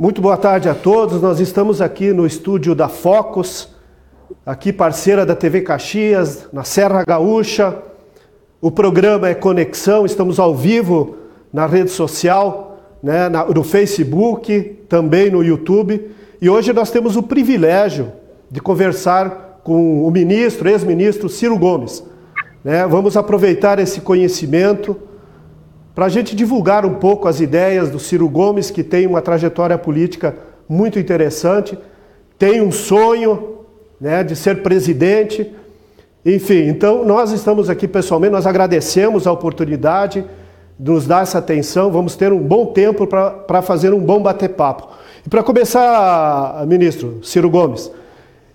Muito boa tarde a todos. Nós estamos aqui no estúdio da Focus, aqui parceira da TV Caxias, na Serra Gaúcha. O programa é Conexão, estamos ao vivo na rede social, né, no Facebook, também no YouTube. E hoje nós temos o privilégio de conversar com o ministro, ex-ministro Ciro Gomes. Né? Vamos aproveitar esse conhecimento para a gente divulgar um pouco as ideias do Ciro Gomes, que tem uma trajetória política muito interessante, tem um sonho né, de ser presidente. Enfim, então nós estamos aqui pessoalmente, nós agradecemos a oportunidade de nos dar essa atenção, vamos ter um bom tempo para fazer um bom bater-papo. E para começar, ministro Ciro Gomes,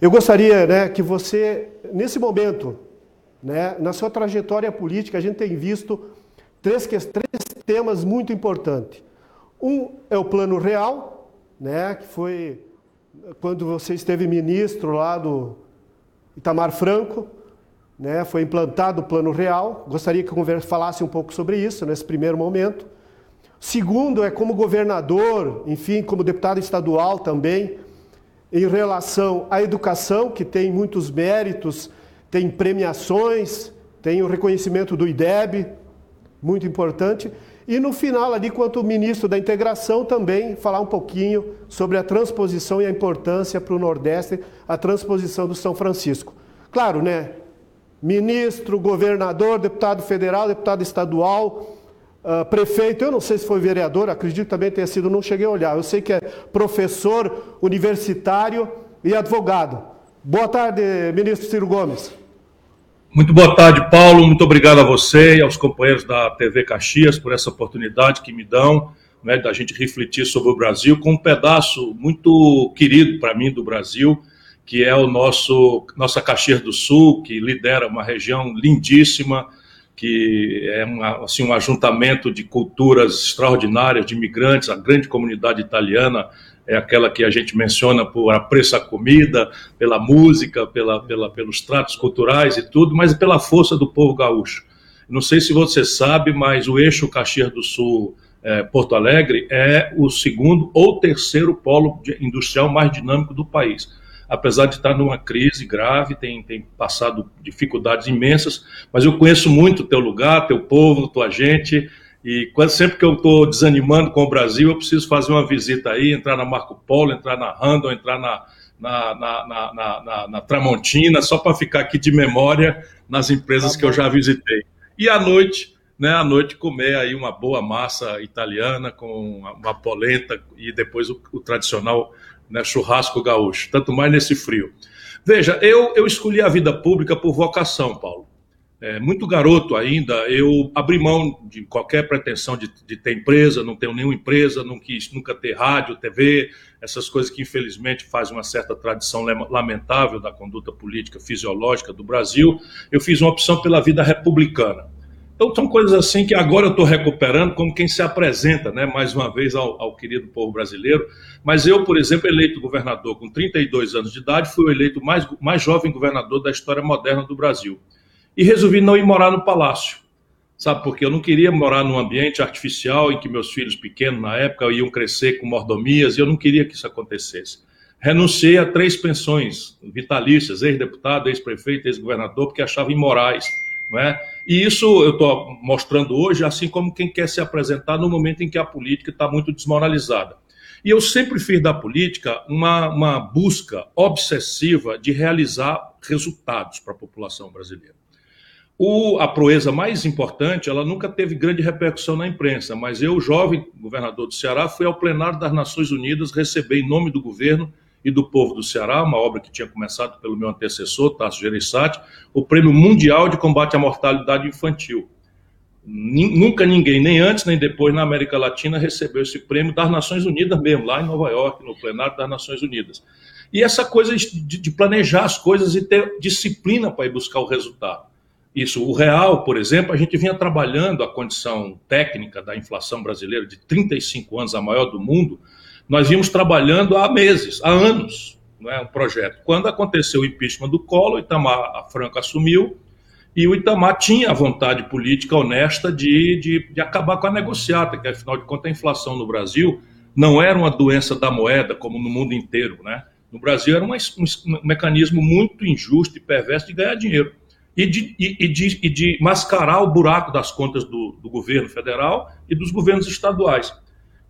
eu gostaria né, que você, nesse momento, né, na sua trajetória política, a gente tem visto três, três temas muito importantes. Um é o plano real, né, que foi quando você esteve ministro lá do Itamar Franco, né, foi implantado o plano real. Gostaria que falasse um pouco sobre isso nesse primeiro momento. Segundo é como governador, enfim, como deputado estadual também, em relação à educação, que tem muitos méritos, tem premiações, tem o reconhecimento do IDEB, muito importante. E no final, ali, quanto ministro da Integração, também falar um pouquinho sobre a transposição e a importância para o Nordeste, a transposição do São Francisco. Claro, né? Ministro, governador, deputado federal, deputado estadual, uh, prefeito, eu não sei se foi vereador, acredito que também tenha sido, não cheguei a olhar. Eu sei que é professor universitário e advogado. Boa tarde, ministro Ciro Gomes. Muito boa tarde, Paulo. Muito obrigado a você e aos companheiros da TV Caxias por essa oportunidade que me dão né, da gente refletir sobre o Brasil com um pedaço muito querido para mim do Brasil, que é o nosso nossa Caxias do Sul, que lidera uma região lindíssima, que é uma, assim, um ajuntamento de culturas extraordinárias, de imigrantes, a grande comunidade italiana é aquela que a gente menciona por apreço à comida, pela música, pela, pela, pelos tratos culturais e tudo, mas pela força do povo gaúcho. Não sei se você sabe, mas o eixo Caxias do Sul é, Porto Alegre é o segundo ou terceiro polo industrial mais dinâmico do país. Apesar de estar numa crise grave, tem, tem passado dificuldades imensas, mas eu conheço muito teu lugar, teu povo, tua gente, e quando, sempre que eu estou desanimando com o Brasil, eu preciso fazer uma visita aí, entrar na Marco Polo, entrar na Randall, entrar na, na, na, na, na Tramontina, só para ficar aqui de memória nas empresas tá que eu já visitei. E à noite, né, à noite comer aí uma boa massa italiana com uma polenta e depois o, o tradicional né, churrasco gaúcho, tanto mais nesse frio. Veja, eu, eu escolhi a vida pública por vocação, Paulo é, muito garoto ainda, eu abri mão de qualquer pretensão de, de, ter empresa, não tenho nenhuma empresa, não quis nunca ter rádio, TV, essas coisas que infelizmente fazem uma certa tradição lamentável da conduta política fisiológica do Brasil. Eu fiz uma opção pela vida republicana. Então são coisas assim que agora eu estou recuperando como quem se apresenta, né, mais uma vez ao, ao, querido povo brasileiro. Mas eu, por exemplo, eleito governador com 32 anos de idade, fui o eleito mais, mais jovem governador da história moderna do Brasil e resolvi não ir morar no palácio. Sabe, porque eu não queria morar num ambiente artificial em que meus filhos pequenos, na época, iam crescer com mordomias, e eu não queria que isso acontecesse. Renunciei a três pensões vitalícias, ex-deputado, ex-prefeito, ex-governador, porque achava imorais. Não é? E isso eu estou mostrando hoje, assim como quem quer se apresentar no momento em que a política está muito desmoralizada. E eu sempre fiz da política uma, uma busca obsessiva de realizar resultados para a população brasileira. O, a proeza mais importante, ela nunca teve grande repercussão na imprensa, mas eu, jovem governador do Ceará, fui ao plenário das Nações Unidas receber, em nome do governo e do povo do Ceará, uma obra que tinha começado pelo meu antecessor, Tasso Gereissati, o Prêmio Mundial de Combate à Mortalidade Infantil. Nunca ninguém, nem antes nem depois, na América Latina, recebeu esse prêmio das Nações Unidas mesmo, lá em Nova York, no plenário das Nações Unidas. E essa coisa de, de planejar as coisas e ter disciplina para ir buscar o resultado. Isso, o real, por exemplo, a gente vinha trabalhando a condição técnica da inflação brasileira de 35 anos, a maior do mundo, nós vimos trabalhando há meses, há anos, não é um projeto. Quando aconteceu o impeachment do Collor, Itamar Franco assumiu e o Itamar tinha a vontade política honesta de, de, de acabar com a negociata, que afinal de contas a inflação no Brasil não era uma doença da moeda como no mundo inteiro, né? No Brasil era um, um, mecanismo muito injusto e perverso de ganhar dinheiro e de, e, de, e de mascarar o buraco das contas do, do governo federal e dos governos estaduais.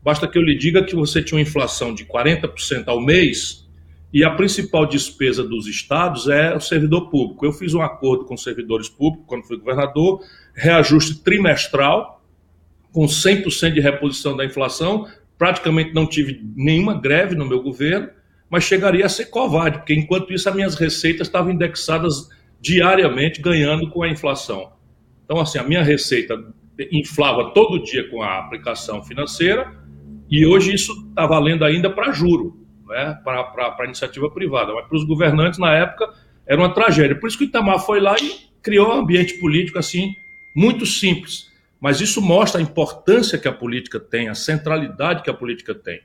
Basta que eu lhe diga que você tinha uma inflação de 40% ao mês e a principal despesa dos estados é o servidor público. Eu fiz um acordo com servidores públicos quando fui governador, reajuste trimestral, com 100% de reposição da inflação. Praticamente não tive nenhuma greve no meu governo, mas chegaria a ser covarde, porque enquanto isso as minhas receitas estavam indexadas diariamente, ganhando com a inflação. Então, assim, a minha receita inflava todo dia com a aplicação financeira e hoje isso está valendo ainda para juro né, para a iniciativa privada. Mas para os governantes, na época, era uma tragédia. Por isso que o Itamar foi lá e criou um ambiente político assim, muito simples. Mas isso mostra a importância que a política tem, a centralidade que a política tem.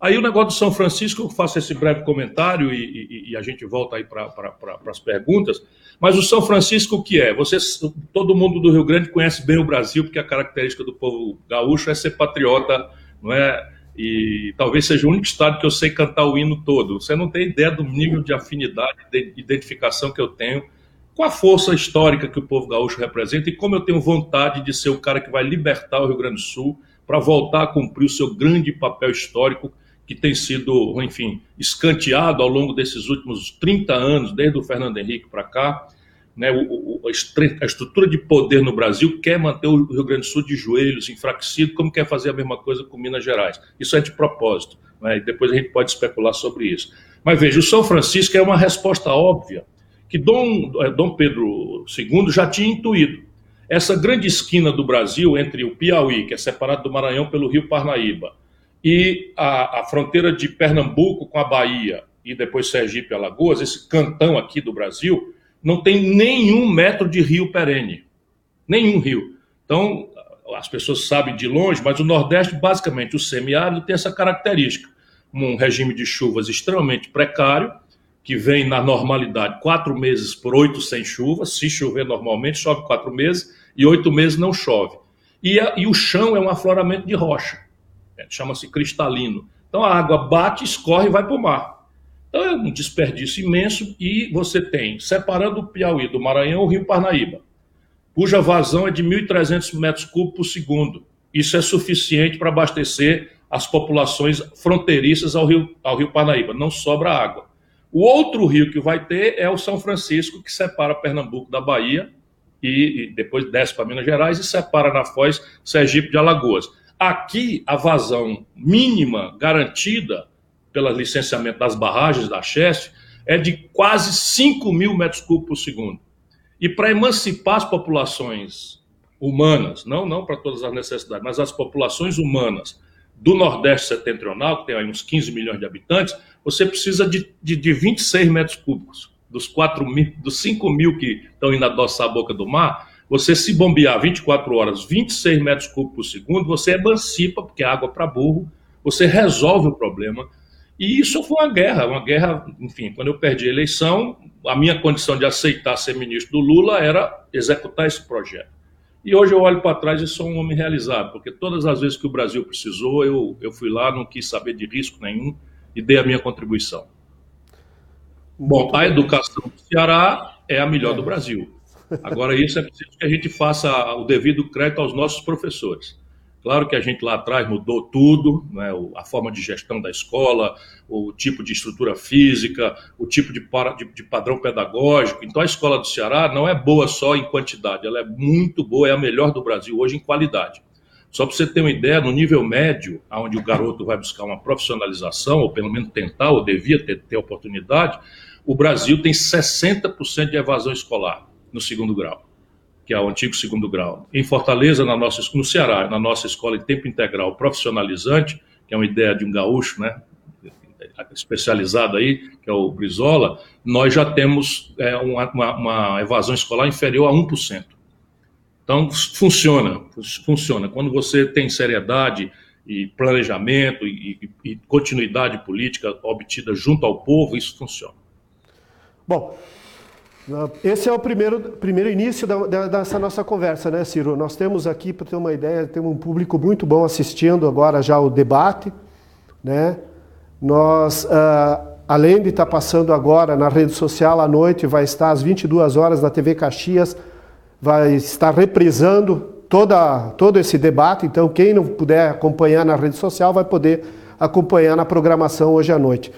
Aí o negócio do São Francisco, eu faço esse breve comentário e, e, e a gente volta aí para pra, as perguntas. Mas o São Francisco, o que é? Vocês, todo mundo do Rio Grande conhece bem o Brasil, porque a característica do povo gaúcho é ser patriota, não é? e talvez seja o único estado que eu sei cantar o hino todo. Você não tem ideia do nível de afinidade, de identificação que eu tenho com a força histórica que o povo gaúcho representa e como eu tenho vontade de ser o cara que vai libertar o Rio Grande do Sul para voltar a cumprir o seu grande papel histórico que tem sido, enfim, escanteado ao longo desses últimos 30 anos, desde o Fernando Henrique para cá, né, o, o, a estrutura de poder no Brasil quer manter o Rio Grande do Sul de joelhos, enfraquecido, como quer fazer a mesma coisa com Minas Gerais. Isso é de propósito, né, e depois a gente pode especular sobre isso. Mas veja, o São Francisco é uma resposta óbvia que Dom, eh, Dom Pedro II já tinha intuído. Essa grande esquina do Brasil entre o Piauí, que é separado do Maranhão pelo Rio Parnaíba, e a, a fronteira de Pernambuco com a Bahia, e depois Sergipe e Alagoas, esse cantão aqui do Brasil, não tem nenhum metro de rio perene. Nenhum rio. Então, as pessoas sabem de longe, mas o Nordeste, basicamente, o semiárido tem essa característica. Um regime de chuvas extremamente precário, que vem na normalidade quatro meses por oito sem chuva. Se chover normalmente, chove quatro meses, e oito meses não chove. E, a, e o chão é um afloramento de rocha, chama-se cristalino. Então a água bate, escorre e vai para o mar. Então é um desperdício imenso e você tem, separando o Piauí do Maranhão, o Rio Parnaíba, cuja vazão é de 1.300 metros cúbicos por segundo. Isso é suficiente para abastecer as populações fronteiriças ao Rio, ao Rio Parnaíba. Não sobra água. O outro rio que vai ter é o São Francisco, que separa Pernambuco da Bahia e, e depois desce para Minas Gerais e separa na Foz Sergipe de Alagoas. Aqui, a vazão mínima garantida pelo licenciamento das barragens da Cheste, é de quase 5 mil metros cúbicos por segundo. E para emancipar as populações humanas, não, não para todas as necessidades, mas as populações humanas do Nordeste setentrional, que tem aí uns 15 milhões de habitantes, você precisa de, de, de 26 metros cúbicos. Dos, 4 mil, dos 5 mil que estão indo adoçar a boca do mar, você se bombear 24 horas, 26 metros cúbicos por segundo, você emancipa, porque é água para burro, você resolve o problema, e isso foi uma guerra, uma guerra, enfim, quando eu perdi a eleição, a minha condição de aceitar ser ministro do Lula era executar esse projeto. E hoje eu olho para trás e sou um homem realizado, porque todas as vezes que o Brasil precisou, eu, eu fui lá, não quis saber de risco nenhum e dei a minha contribuição. Bom, a educação do Ceará é a melhor do Brasil. Agora, isso é preciso que a gente faça o devido crédito aos nossos professores. Claro que a gente lá atrás mudou tudo, né? a forma de gestão da escola, o tipo de estrutura física, o tipo de, para, de, de, padrão pedagógico. Então a escola do Ceará não é boa só em quantidade, ela é muito boa, é a melhor do Brasil hoje em qualidade. Só para você ter uma ideia, no nível médio, onde o garoto vai buscar uma profissionalização, ou pelo menos tentar, ou devia ter, ter oportunidade, o Brasil tem 60% de evasão escolar no segundo grau que é o antigo segundo grau. Em Fortaleza, na nossa, no Ceará, na nossa escola de tempo integral profissionalizante, que é uma ideia de um gaúcho, né, especializado aí, que é o Brizola, nós já temos é, uma, uma, evasão escolar inferior a 1%. Então, funciona, funciona. Quando você tem seriedade e planejamento e, e continuidade política obtida junto ao povo, isso funciona. Bom, esse é o primeiro, primeiro início da, da, dessa nossa conversa, né, Ciro? Nós temos aqui, para ter uma ideia, temos um público muito bom assistindo agora já o debate. né? Nós, uh, além de estar passando agora na rede social à noite, vai estar às 22 horas na TV Caxias, vai estar reprisando toda, todo esse debate. Então, quem não puder acompanhar na rede social vai poder acompanhar na programação hoje à noite.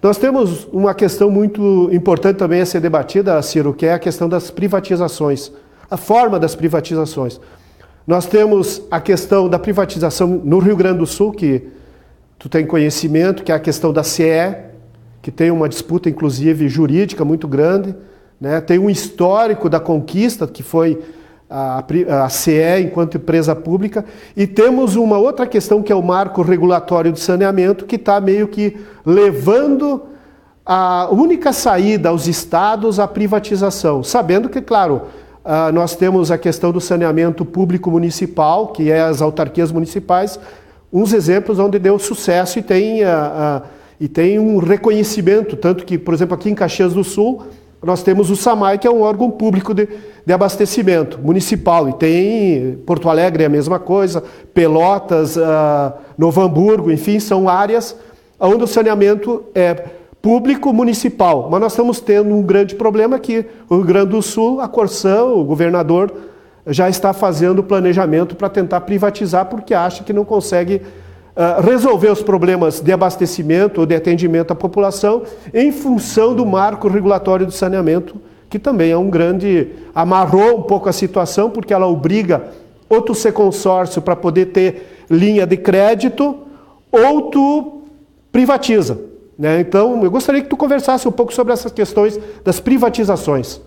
Nós temos uma questão muito importante também a ser debatida, Ciro, que é a questão das privatizações, a forma das privatizações. Nós temos a questão da privatização no Rio Grande do Sul, que tu tem conhecimento, que é a questão da CE, que tem uma disputa, inclusive, jurídica muito grande. Né? Tem um histórico da conquista, que foi a, a CE enquanto empresa pública, e temos uma outra questão que é o marco regulatório de saneamento, que está meio que levando a única saída aos estados à privatização, sabendo que, claro, ah, nós temos a questão do saneamento público municipal, que é as autarquias municipais, uns exemplos onde deu sucesso e tem, ah, ah, e tem um reconhecimento, tanto que, por exemplo, aqui em Caxias do Sul, nós temos o SAMAI, que é um órgão público de, de abastecimento municipal, e tem Porto Alegre é a mesma coisa, Pelotas, uh, Novo Hamburgo, enfim, são áreas onde o saneamento é público municipal. Mas nós estamos tendo um grande problema aqui. O Rio Grande do Sul, a Corsão, o governador, já está fazendo planejamento para tentar privatizar, porque acha que não consegue ah, resolver os problemas de abastecimento ou de atendimento à população em função do marco regulatório do saneamento, que também é um grande. amarrou um pouco a situação, porque ela obriga ou tu ser consórcio para poder ter linha de crédito, ou tu privatiza. Né? Então, eu gostaria que tu conversasse um pouco sobre essas questões das privatizações.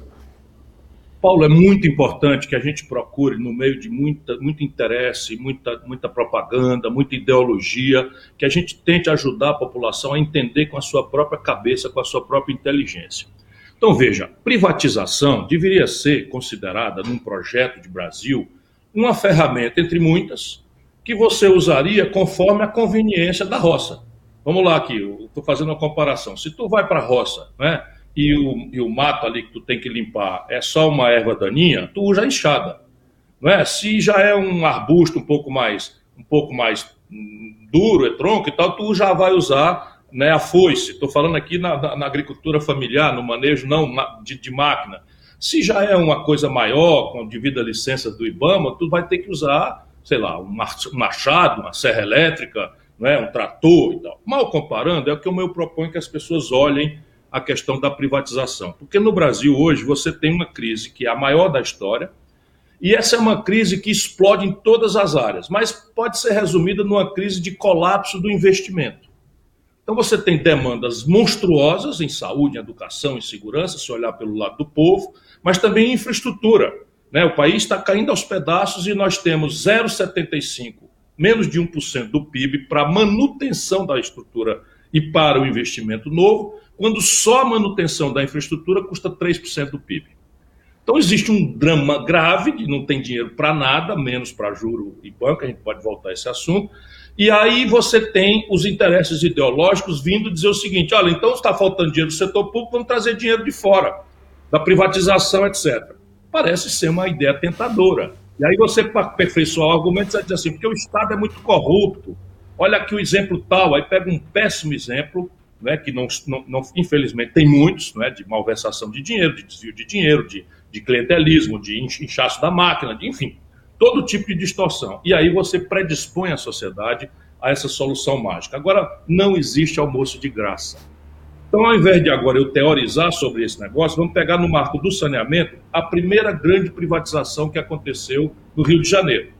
Paulo, é muito importante que a gente procure, no meio de muita, muito interesse, muita, muita propaganda, muita ideologia, que a gente tente ajudar a população a entender com a sua própria cabeça, com a sua própria inteligência. Então, veja, privatização deveria ser considerada, num projeto de Brasil, uma ferramenta, entre muitas, que você usaria conforme a conveniência da roça. Vamos lá aqui, estou fazendo uma comparação. Se tu vai para a roça, né? E o, e o mato ali que tu tem que limpar é só uma erva daninha, tu usa a enxada. Não é? Se já é um arbusto um pouco mais, um pouco mais hum, duro, é tronco e tal, tu já vai usar né, a foice. Estou falando aqui na, na, na, agricultura familiar, no manejo não de, de, máquina. Se já é uma coisa maior, com devida licença do IBAMA, tu vai ter que usar, sei lá, um machado, uma serra elétrica, não é? um trator e tal. Mal comparando, é o que eu proponho que as pessoas olhem a questão da privatização. Porque no Brasil hoje você tem uma crise que é a maior da história, e essa é uma crise que explode em todas as áreas, mas pode ser resumida numa crise de colapso do investimento. Então você tem demandas monstruosas em saúde, em educação, em segurança, se olhar pelo lado do povo, mas também em infraestrutura. Né? O país está caindo aos pedaços e nós temos 0,75, menos de 1% do PIB para manutenção da estrutura e para o investimento novo, quando só a manutenção da infraestrutura custa 3% do PIB. Então existe um drama grave de não tem dinheiro para nada, menos para juro e banco, a gente pode voltar a esse assunto. E aí você tem os interesses ideológicos vindo dizer o seguinte: olha, então está faltando dinheiro do setor público, vamos trazer dinheiro de fora, da privatização, etc. Parece ser uma ideia tentadora. E aí você, para o argumento, você diz assim, porque o Estado é muito corrupto. Olha aqui o exemplo tal, aí pega um péssimo exemplo né, que não, não, não, infelizmente tem muitos, né, de malversação de dinheiro, de desvio de dinheiro, de, de clientelismo, de inchaço da máquina, de, enfim, todo tipo de distorção. E aí você predispõe a sociedade a essa solução mágica. Agora, não existe almoço de graça. Então, ao invés de agora eu teorizar sobre esse negócio, vamos pegar no marco do saneamento a primeira grande privatização que aconteceu no Rio de Janeiro.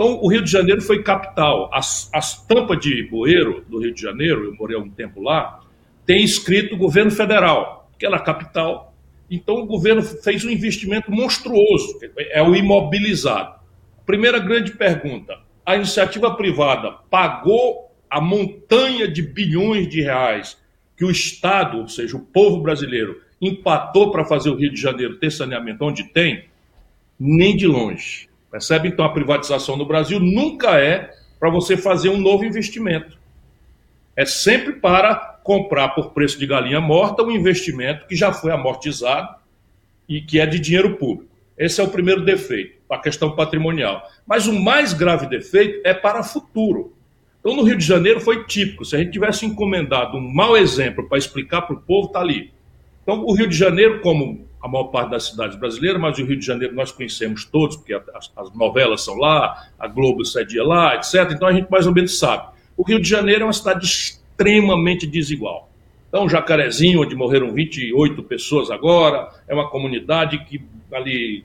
Então, o Rio de Janeiro foi capital. As, as tampas de bueiro do Rio de Janeiro, eu morei um tempo lá, tem escrito governo federal, que era a capital. Então, o governo fez um investimento monstruoso, é o imobilizado. Primeira grande pergunta: a iniciativa privada pagou a montanha de bilhões de reais que o Estado, ou seja, o povo brasileiro, empatou para fazer o Rio de Janeiro ter saneamento onde tem? Nem de longe. Percebe? Então, a privatização no Brasil nunca é para você fazer um novo investimento. É sempre para comprar por preço de galinha morta um investimento que já foi amortizado e que é de dinheiro público. Esse é o primeiro defeito, a questão patrimonial. Mas o mais grave defeito é para o futuro. Então, no Rio de Janeiro foi típico. Se a gente tivesse encomendado um mau exemplo para explicar para o povo, está ali. Então, o Rio de Janeiro, como a maior parte das cidades brasileiras, mas o Rio de Janeiro nós conhecemos todos, porque as, as novelas são lá, a Globo cedia lá, etc. Então, a gente mais ou menos sabe. O Rio de Janeiro é uma cidade extremamente desigual. Então, Jacarezinho, onde morreram 28 pessoas agora, é uma comunidade que ali,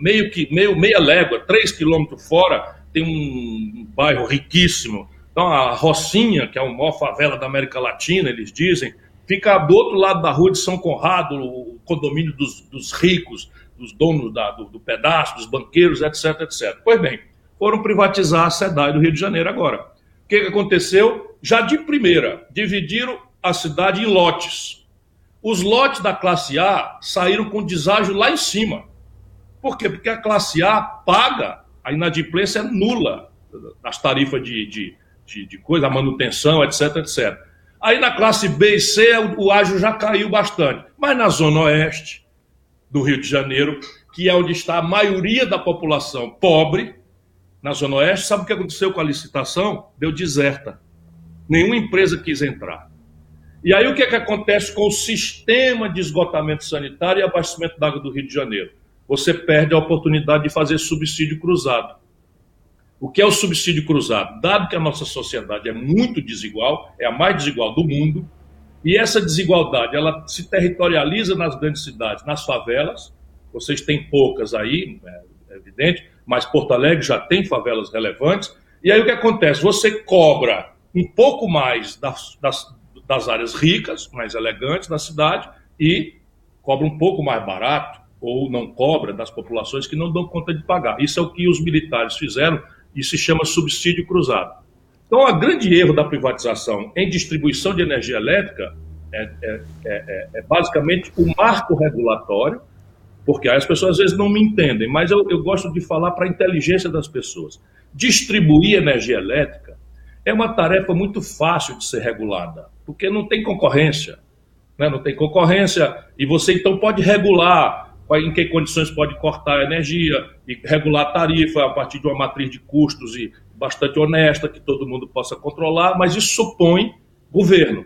meio que, meio, meia légua, 3 quilômetros fora, tem um bairro riquíssimo. Então, a Rocinha, que é a maior favela da América Latina, eles dizem, fica do outro lado da rua de São Conrado, o condomínio dos, dos ricos, dos donos da, do, do, pedaço, dos banqueiros, etc, etc. Pois bem, foram privatizar a SEDAI do Rio de Janeiro agora. O que, aconteceu? Já de primeira, dividiram a cidade em lotes. Os lotes da classe A saíram com deságio lá em cima. Por quê? Porque a classe A paga a inadimplência é nula nas tarifas de, de, de, de coisa, a manutenção, etc, etc. Aí na classe B e C o ágio já caiu bastante. Mas na zona oeste do Rio de Janeiro, que é onde está a maioria da população pobre, na zona oeste, sabe o que aconteceu com a licitação? Deu deserta. Nenhuma empresa quis entrar. E aí o que, é que acontece com o sistema de esgotamento sanitário e abastecimento d'água do Rio de Janeiro? você perde a oportunidade de fazer subsídio cruzado. O que é o subsídio cruzado? Dado que a nossa sociedade é muito desigual, é a mais desigual do mundo, e essa desigualdade ela se territorializa nas grandes cidades, nas favelas. Vocês têm poucas aí, é evidente, mas Porto Alegre já tem favelas relevantes. E aí o que acontece? Você cobra um pouco mais das, das, das áreas ricas, mais elegantes da cidade, e cobra um pouco mais barato ou não cobra das populações que não dão conta de pagar. Isso é o que os militares fizeram e se chama subsídio cruzado. Então, o grande erro da privatização em distribuição de energia elétrica é, é, é, é basicamente o marco regulatório, porque as pessoas às vezes não me entendem, mas eu, eu gosto de falar para a inteligência das pessoas. Distribuir energia elétrica é uma tarefa muito fácil de ser regulada, porque não tem concorrência. Né? Não tem concorrência e você então pode regular em que condições pode cortar a energia e regular a tarifa a partir de uma matriz de custos e bastante honesta, que todo mundo possa controlar, mas isso supõe governo.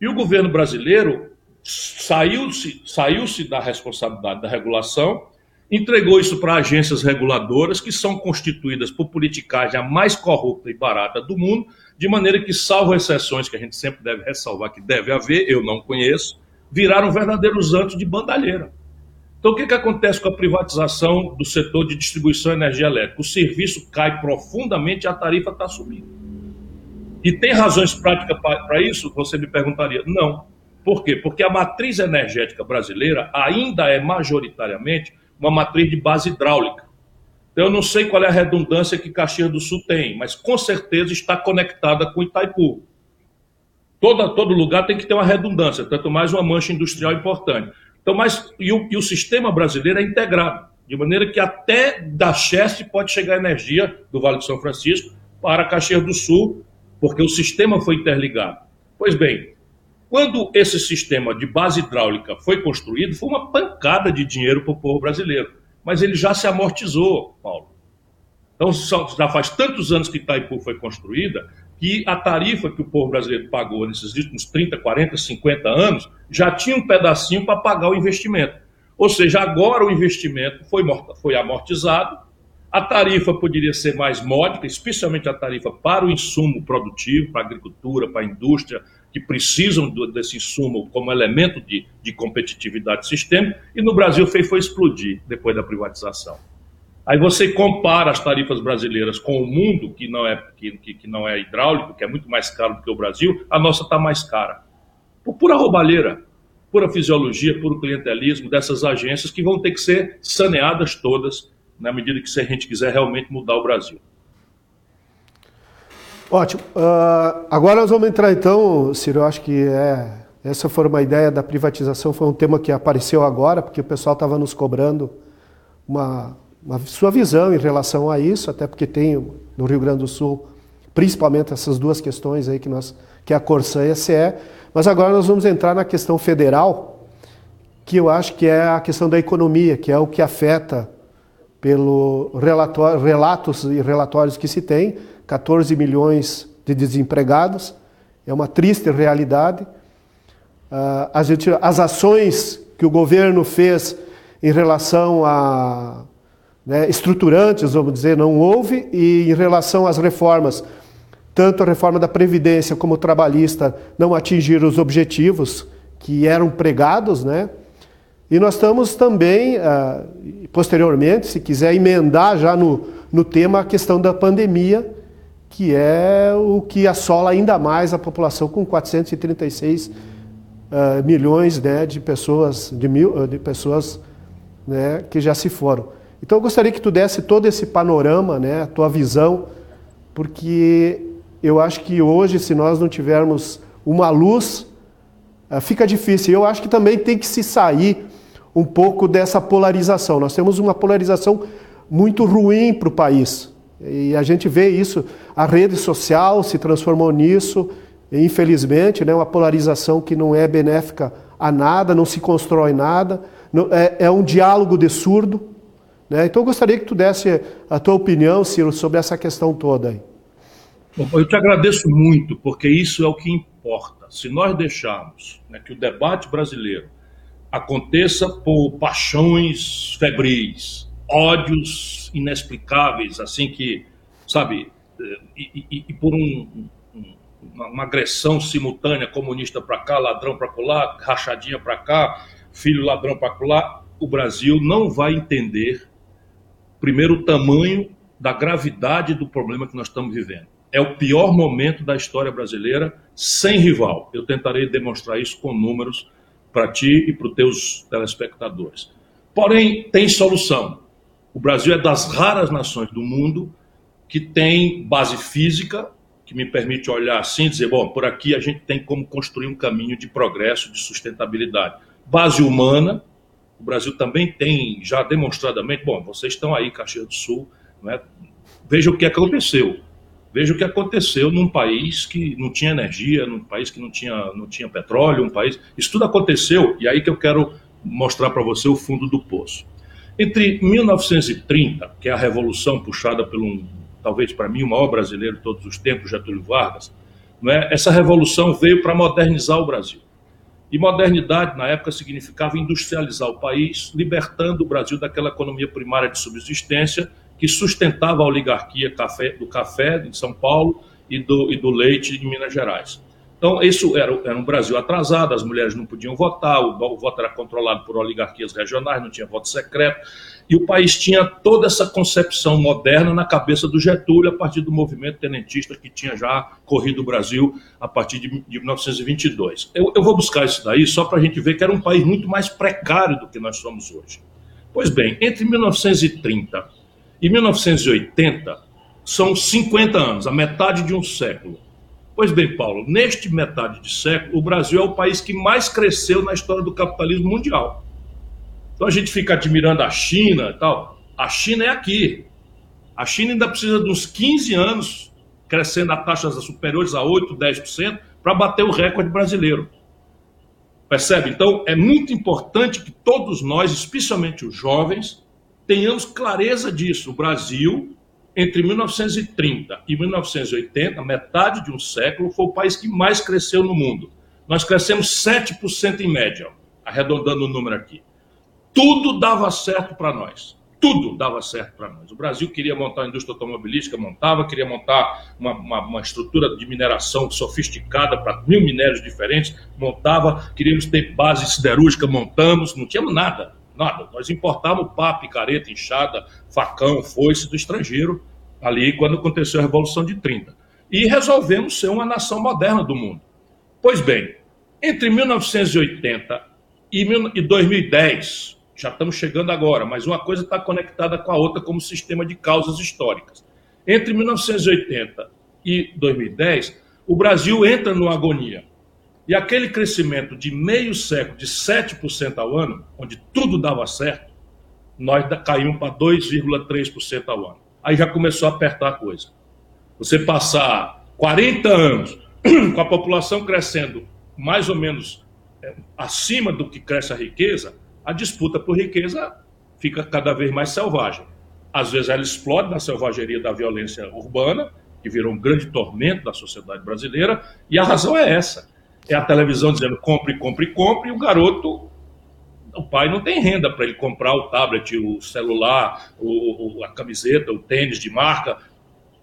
E o governo brasileiro saiu-se saiu da responsabilidade da regulação, entregou isso para agências reguladoras, que são constituídas por politicagem a mais corrupta e barata do mundo, de maneira que, salvo exceções que a gente sempre deve ressalvar que deve haver, eu não conheço, viraram verdadeiros antos de bandalheira. Então, o que, que acontece com a privatização do setor de distribuição de energia elétrica? O serviço cai profundamente e a tarifa está subindo. E tem razões práticas para isso? Você me perguntaria. Não. Por quê? Porque a matriz energética brasileira ainda é majoritariamente uma matriz de base hidráulica. Então, eu não sei qual é a redundância que Caxias do Sul tem, mas com certeza está conectada com Itaipu. Todo, todo lugar tem que ter uma redundância, tanto mais uma mancha industrial importante. Então, mas e o, e o sistema brasileiro é integrado, de maneira que até da Cheste pode chegar energia do Vale do São Francisco para Caxias do Sul, porque o sistema foi interligado. Pois bem, quando esse sistema de base hidráulica foi construído, foi uma pancada de dinheiro para o povo brasileiro. Mas ele já se amortizou, Paulo. Então, já faz tantos anos que Itaipu foi construída que a tarifa que o povo brasileiro pagou nesses últimos 30, 40, 50 anos já tinha um pedacinho para pagar o investimento. Ou seja, agora o investimento foi, foi amortizado, a tarifa poderia ser mais módica, especialmente a tarifa para o insumo produtivo, para a agricultura, para a indústria, que precisam do, desse insumo como elemento de, de competitividade sistema, e no Brasil fez foi explodir depois da privatização. Aí você compara as tarifas brasileiras com o mundo, que não é, que, que não é hidráulico, que é muito mais caro do que o Brasil, a nossa está mais cara. Por pura roubalheira, pura fisiologia, puro clientelismo dessas agências que vão ter que ser saneadas todas na medida que se a gente quiser realmente mudar o Brasil. Ótimo. Uh, agora nós vamos entrar então, Ciro, eu acho que é, essa foi uma ideia da privatização, foi um tema que apareceu agora, porque o pessoal estava nos cobrando uma sua visão em relação a isso, até porque tem no Rio Grande do Sul, principalmente essas duas questões aí que nós que é a Corsã e a SE, mas agora nós vamos entrar na questão federal, que eu acho que é a questão da economia, que é o que afeta pelo relatório, relatos e relatórios que se tem, 14 milhões de desempregados. É uma triste realidade. Uh, gente, as ações que o governo fez em relação a né, estruturantes, vamos dizer, não houve, e em relação às reformas, tanto a reforma da Previdência como trabalhista não atingiram os objetivos que eram pregados, né? E nós estamos também, ah, posteriormente, se quiser emendar já no, no tema, a questão da pandemia, que é o que assola ainda mais a população com 436 uh, milhões né, de pessoas, de, mil, de pessoas né, que já se foram. Então eu gostaria que tu desse todo esse panorama, né, a tua visão, porque eu acho que hoje, se nós não tivermos uma luz, uh, fica difícil. Eu acho que também tem que se sair um pouco dessa polarização. Nós temos uma polarização muito ruim para o país. E a gente vê isso, a rede social se transformou nisso, infelizmente, né, uma polarização que não é benéfica a nada, não se constrói nada, é, é, um diálogo de surdo. Né? Então eu gostaria que tu desse a tua opinião, Ciro, sobre essa questão toda aí. Bom, eu te agradeço muito, porque isso é o que importa. Se nós deixarmos né, que o debate brasileiro aconteça por paixões febris, ódios inexplicáveis, assim que, sabe, e, e, e por um, um, uma, agressão simultânea, comunista para cá, ladrão para lá, rachadinha para cá, filho ladrão para lá, o Brasil não vai entender, primeiro, o tamanho da gravidade do problema que nós estamos vivendo. É o pior momento da história brasileira, sem rival. Eu tentarei demonstrar isso com números para ti e para os teus telespectadores. Porém, tem solução. O Brasil é das raras nações do mundo que tem base física, que me permite olhar assim e dizer, bom, por aqui a gente tem como construir um caminho de progresso, de sustentabilidade. Base humana, o Brasil também tem já demonstradamente, bom, vocês estão aí, Caxias do Sul, né? veja o que aconteceu. Veja o que aconteceu num país que não tinha energia, num país que não tinha, não tinha petróleo, um país. Isso tudo aconteceu, e aí que eu quero mostrar para você o fundo do poço. Entre 1930, que é a revolução puxada pelo, um, talvez para mim, o maior brasileiro de todos os tempos, Getúlio Vargas, não é? essa revolução veio para modernizar o Brasil. E modernidade, na época, significava industrializar o país, libertando o Brasil daquela economia primária de subsistência que sustentava a oligarquia do café em São Paulo e do, e do leite em Minas Gerais. Então, isso era, era um Brasil atrasado, as mulheres não podiam votar, o, o, voto era controlado por oligarquias regionais, não tinha voto secreto, e o país tinha toda essa concepção moderna na cabeça do Getúlio, a partir do movimento tenentista que tinha já corrido o Brasil a partir de, de 1922. Eu, eu vou buscar isso daí só para a gente ver que era um país muito mais precário do que nós somos hoje. Pois bem, entre 1930 e 1980 são 50 anos, a metade de um século. Pois bem, Paulo, neste metade de século, o Brasil é o país que mais cresceu na história do capitalismo mundial. Então a gente fica admirando a China e tal. A China é aqui. A China ainda precisa de uns 15 anos crescendo a taxas superiores a 8, 10% para bater o recorde brasileiro. Percebe? Então é muito importante que todos nós, especialmente os jovens, tenhamos clareza disso. O Brasil, entre 1930 e 1980, metade de um século, foi o país que mais cresceu no mundo. Nós crescemos 7% em média, arredondando o número aqui. Tudo dava certo para nós. Tudo dava certo para nós. O Brasil queria montar a indústria automobilística, montava, queria montar uma, uma, uma estrutura de mineração sofisticada para mil minérios diferentes, montava, queríamos ter base siderúrgica, montamos, não tínhamos nada. Nada. Nós importávamos pá, picareta, enxada, facão, foice do estrangeiro, ali quando aconteceu a Revolução de 30. E resolvemos ser uma nação moderna do mundo. Pois bem, entre 1980 e 2010, já estamos chegando agora, mas uma coisa está conectada com a outra como sistema de causas históricas. Entre 1980 e 2010, o Brasil entra numa agonia. E aquele crescimento de meio século, de 7% ao ano, onde tudo dava certo, nós caímos para 2,3% ao ano. Aí já começou a apertar a coisa. Você passar 40 anos com a população crescendo mais ou menos é, acima do que cresce a riqueza, a disputa por riqueza fica cada vez mais selvagem. Às vezes ela explode na selvageria da violência urbana, que virou um grande tormento da sociedade brasileira, e a razão é essa. É a televisão dizendo compre, compre, compre, e o garoto, o pai não tem renda para ele comprar o tablet, o celular, o, a camiseta, o tênis de marca.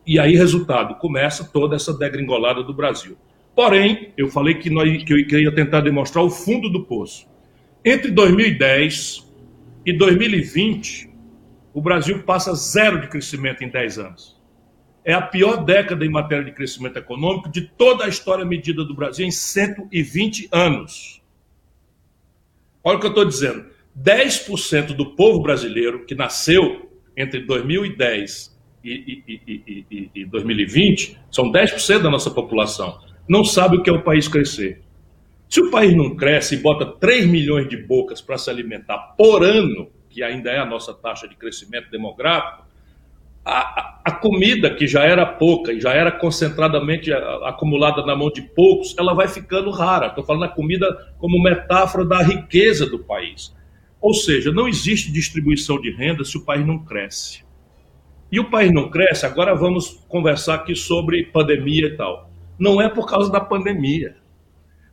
E aí, resultado, começa toda essa degringolada do Brasil. Porém, eu falei que, nós, que eu ia tentar demonstrar o fundo do poço. Entre 2010 e 2020, o Brasil passa zero de crescimento em 10 anos. É a pior década em matéria de crescimento econômico de toda a história medida do Brasil em 120 anos. Olha o que eu estou dizendo. 10% do povo brasileiro que nasceu entre 2010 e, e, e, e 2020, são 10% da nossa população, não sabe o que é o país crescer. Se o país não cresce e bota 3 milhões de bocas para se alimentar por ano, que ainda é a nossa taxa de crescimento demográfico, a, a, comida que já era pouca e já era concentradamente acumulada na mão de poucos, ela vai ficando rara. Estou falando a comida como metáfora da riqueza do país. Ou seja, não existe distribuição de renda se o país não cresce. E o país não cresce, agora vamos conversar aqui sobre pandemia e tal. Não é por causa da pandemia.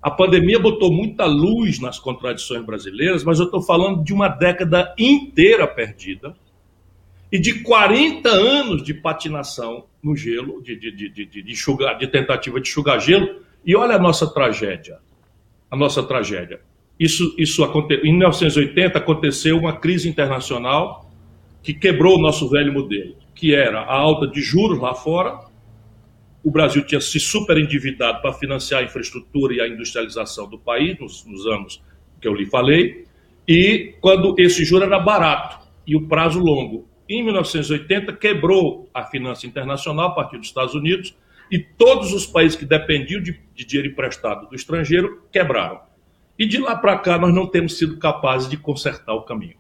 A pandemia botou muita luz nas contradições brasileiras, mas eu estou falando de uma década inteira perdida e de 40 anos de patinação no gelo, de, de, de, de, de, de tentativa de enxugar gelo. E olha a nossa tragédia. A nossa tragédia. Isso, isso aconte... Em 1980 aconteceu uma crise internacional que quebrou o nosso velho modelo, que era a alta de juros lá fora o Brasil tinha se superendividado para financiar a infraestrutura e a industrialização do país, nos, nos anos que eu lhe falei, e quando esse juro era barato e o prazo longo. Em 1980, quebrou a finança internacional a partir dos Estados Unidos e todos os países que dependiam de, de dinheiro emprestado do estrangeiro quebraram. E de lá para cá, nós não temos sido capazes de consertar o caminho.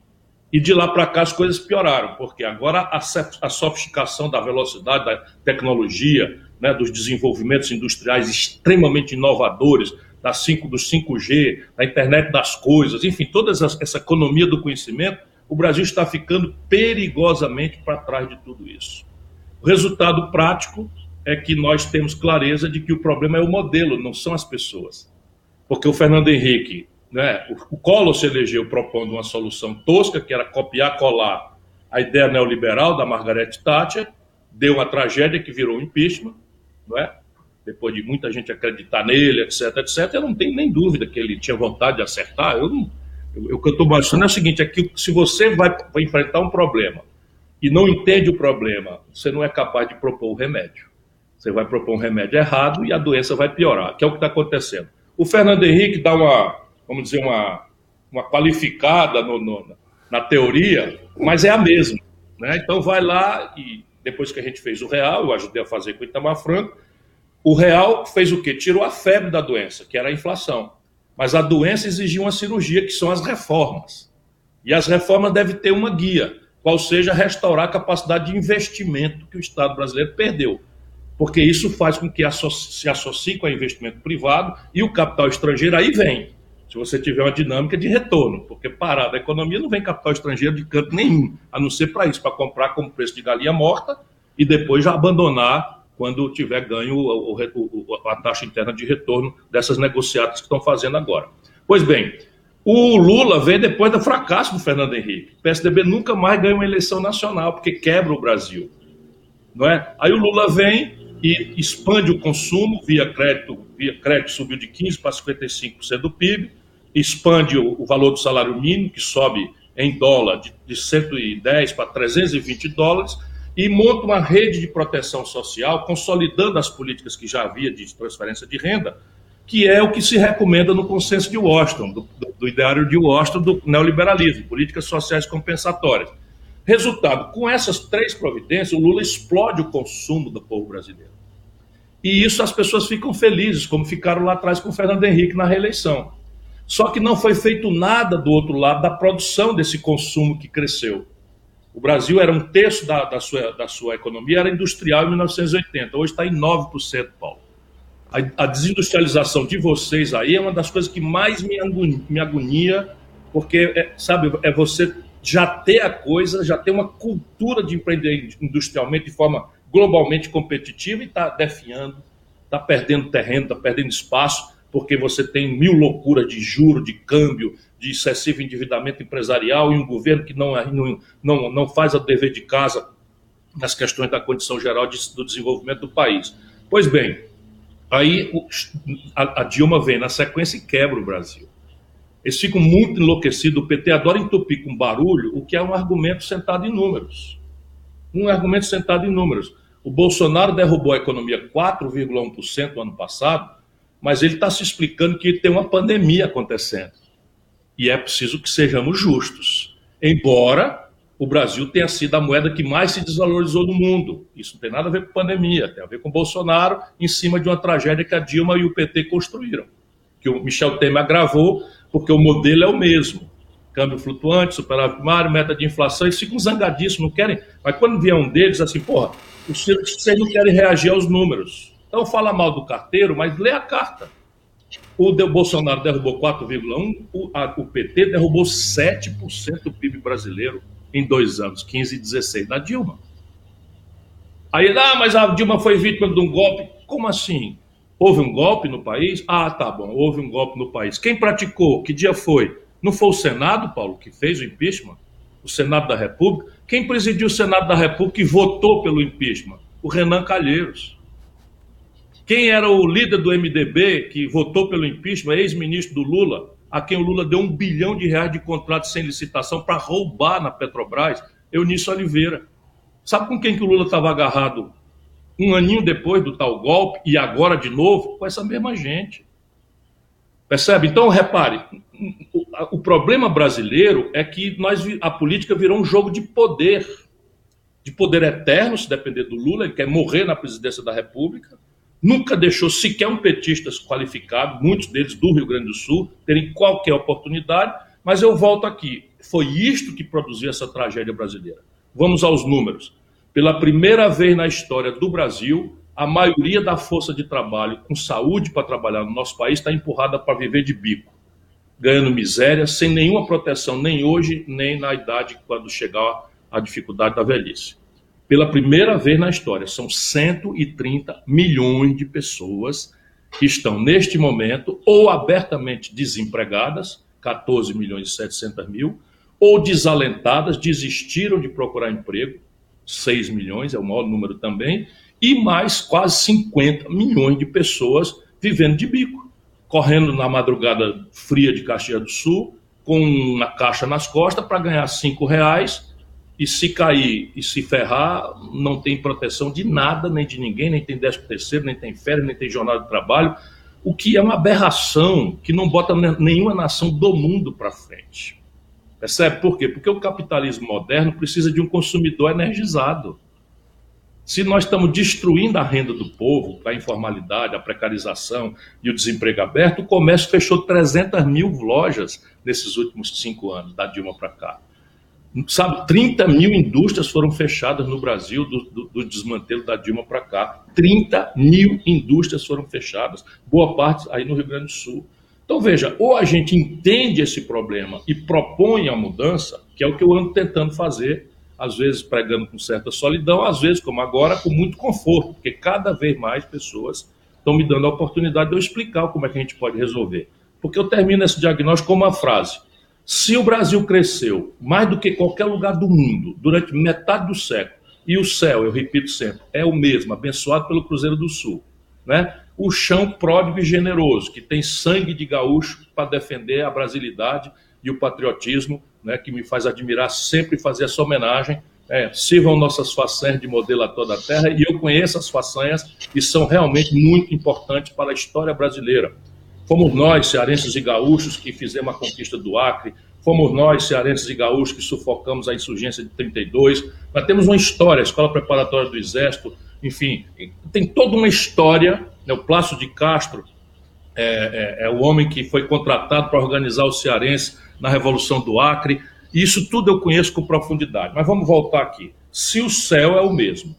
E de lá para cá as coisas pioraram, porque agora a, a sofisticação da velocidade da tecnologia, né, dos desenvolvimentos industriais extremamente inovadores, da 5, do 5G, da internet das coisas, enfim, toda essa, economia do conhecimento, o Brasil está ficando perigosamente para trás de tudo isso. O resultado prático é que nós temos clareza de que o problema é o modelo, não são as pessoas. Porque o Fernando Henrique, né, o Collor se elegeu propondo uma solução tosca, que era copiar, colar a ideia neoliberal da Margaret Thatcher, deu uma tragédia que virou um impeachment, não é? Depois de muita gente acreditar nele, etc, etc, eu não tenho nem dúvida que ele tinha vontade de acertar. Eu não, eu, o que eu estou mostrando é o seguinte: é que se você vai, vai enfrentar um problema e não entende o problema, você não é capaz de propor o remédio. Você vai propor um remédio errado e a doença vai piorar, que é o que está acontecendo. O Fernando Henrique dá uma, vamos dizer, uma, uma qualificada no, no, na teoria, mas é a mesma. Né? Então vai lá e depois que a gente fez o real, eu ajudei a fazer com o Itamar Franco, o real fez o quê? Tirou a febre da doença, que era a inflação. Mas a doença exigia uma cirurgia, que são as reformas. E as reformas devem ter uma guia, qual seja restaurar a capacidade de investimento que o Estado brasileiro perdeu. Porque isso faz com que se associe com o investimento privado e o capital estrangeiro aí vem. Se você tiver uma dinâmica de retorno, porque parada a economia não vem capital estrangeiro de canto nenhum, a não ser para isso, para comprar como preço de galinha morta e depois já abandonar quando tiver ganho o, o, a taxa interna de retorno dessas negociatas que estão fazendo agora. Pois bem, o Lula vem depois do fracasso do Fernando Henrique. O PSDB nunca mais ganha uma eleição nacional, porque quebra o Brasil. Não é? Aí o Lula vem e expande o consumo via crédito, via crédito subiu de 15% para 55% do PIB, expande o, o, valor do salário mínimo, que sobe em dólar de, de 110 para 320 dólares, e monta uma rede de proteção social, consolidando as políticas que já havia de transferência de renda, que é o que se recomenda no consenso de Washington, do, do, ideário de Washington do neoliberalismo, políticas sociais compensatórias. Resultado, com essas três providências, o Lula explode o consumo do povo brasileiro. E isso as pessoas ficam felizes, como ficaram lá atrás com o Fernando Henrique na reeleição. Só que não foi feito nada do outro lado da produção desse consumo que cresceu. O Brasil era um terço da, da, sua, da sua economia, era industrial em 1980, hoje está em 9%, Paulo. A, a, desindustrialização de vocês aí é uma das coisas que mais me agonia, me agonia porque, é, sabe, é você já ter a coisa, já ter uma cultura de empreender industrialmente de forma globalmente competitiva e está definhando, está perdendo terreno, está perdendo espaço, porque você tem mil loucuras de juro, de câmbio, de excessivo endividamento empresarial e um governo que não, não, não, não faz o dever de casa nas questões da condição geral de, do desenvolvimento do país. Pois bem, aí a, a Dilma vem na sequência e quebra o Brasil. Eles ficam muito enlouquecidos. O PT adora entupir com barulho, o que é um argumento sentado em números. Um argumento sentado em números. O Bolsonaro derrubou a economia 4,1% no ano passado, mas ele está se explicando que tem uma pandemia acontecendo. E é preciso que sejamos justos. Embora o Brasil tenha sido a moeda que mais se desvalorizou no mundo. Isso não tem nada a ver com pandemia, tem a ver com Bolsonaro em cima de uma tragédia que a Dilma e o PT construíram. Que o Michel Temer agravou porque o modelo é o mesmo. Câmbio flutuante, superávit primário, meta de inflação, eles ficam zangadíssimos, não querem. Mas quando vier um deles, assim, porra, vocês não querem reagir aos números. Então fala mal do carteiro, mas lê a carta. O Bolsonaro derrubou 4,1%, o, o PT derrubou 7% do PIB brasileiro em dois anos, 15 e 16, da Dilma. Aí, ah, mas a Dilma foi vítima de um golpe. Como assim? Houve um golpe no país? Ah, tá bom, houve um golpe no país. Quem praticou? Que dia foi? Não foi o Senado, Paulo, que fez o impeachment? O Senado da República? Quem presidiu o Senado da República e votou pelo impeachment? O Renan Calheiros. Quem era o líder do MDB que votou pelo impeachment, ex-ministro do Lula, a quem o Lula deu um bilhão de reais de contrato sem licitação para roubar na Petrobras? Eunício Oliveira. Sabe com quem que o Lula estava agarrado um aninho depois do tal golpe e agora de novo com essa mesma gente. Percebe? Então, repare, o, problema brasileiro é que nós, a política virou um jogo de poder, de poder eterno, se depender do Lula, ele quer morrer na presidência da República, nunca deixou sequer um petista qualificado, muitos deles do Rio Grande do Sul, terem qualquer oportunidade, mas eu volto aqui, foi isto que produziu essa tragédia brasileira. Vamos aos números. Pela primeira vez na história do Brasil, a maioria da força de trabalho com saúde para trabalhar no nosso país está empurrada para viver de bico, ganhando miséria, sem nenhuma proteção, nem hoje, nem na idade quando chegar a dificuldade da velhice. Pela primeira vez na história, são 130 milhões de pessoas que estão neste momento ou abertamente desempregadas, 14 milhões e 700 mil, ou desalentadas, desistiram de procurar emprego, 6 milhões, é o maior número também, e mais quase 50 milhões de pessoas vivendo de bico, correndo na madrugada fria de Caxias do Sul, com uma caixa nas costas para ganhar cinco reais e se cair e se ferrar, não tem proteção de nada, nem de ninguém, nem tem décimo terceiro, nem tem férias, nem tem jornada de trabalho, o que é uma aberração que não bota nenhuma nação do mundo para frente. Percebe por quê? Porque o capitalismo moderno precisa de um consumidor energizado. Se nós estamos destruindo a renda do povo, a informalidade, a precarização e o desemprego aberto, o comércio fechou 300 mil lojas nesses últimos cinco anos, da Dilma para cá. Sabe, 30 mil indústrias foram fechadas no Brasil do, do, do desmantelo da Dilma para cá. 30 mil indústrias foram fechadas, boa parte aí no Rio Grande do Sul. Então, veja, ou a gente entende esse problema e propõe a mudança, que é o que eu ando tentando fazer, às vezes pregando com certa solidão, às vezes, como agora, com muito conforto, porque cada vez mais pessoas estão me dando a oportunidade de eu explicar como é que a gente pode resolver. Porque eu termino esse diagnóstico com uma frase. Se o Brasil cresceu mais do que qualquer lugar do mundo durante metade do século, e o céu, eu repito sempre, é o mesmo, abençoado pelo Cruzeiro do Sul, né? o chão pródigo e generoso, que tem sangue de gaúcho para defender a brasilidade e o patriotismo, né, que me faz admirar sempre fazer essa homenagem. É, sirvam nossas façanhas de modelo a toda a terra, e eu conheço as façanhas e são realmente muito importantes para a história brasileira. Fomos nós, cearenses e gaúchos, que fizemos a conquista do Acre, fomos nós, cearenses e gaúchos, que sufocamos a insurgência de 32. Nós temos uma história, a Escola Preparatória do Exército, enfim, tem toda uma história. Né? O Plácio de Castro é, é, é o homem que foi contratado para organizar o cearense na Revolução do Acre. Isso tudo eu conheço com profundidade. Mas vamos voltar aqui. Se o céu é o mesmo,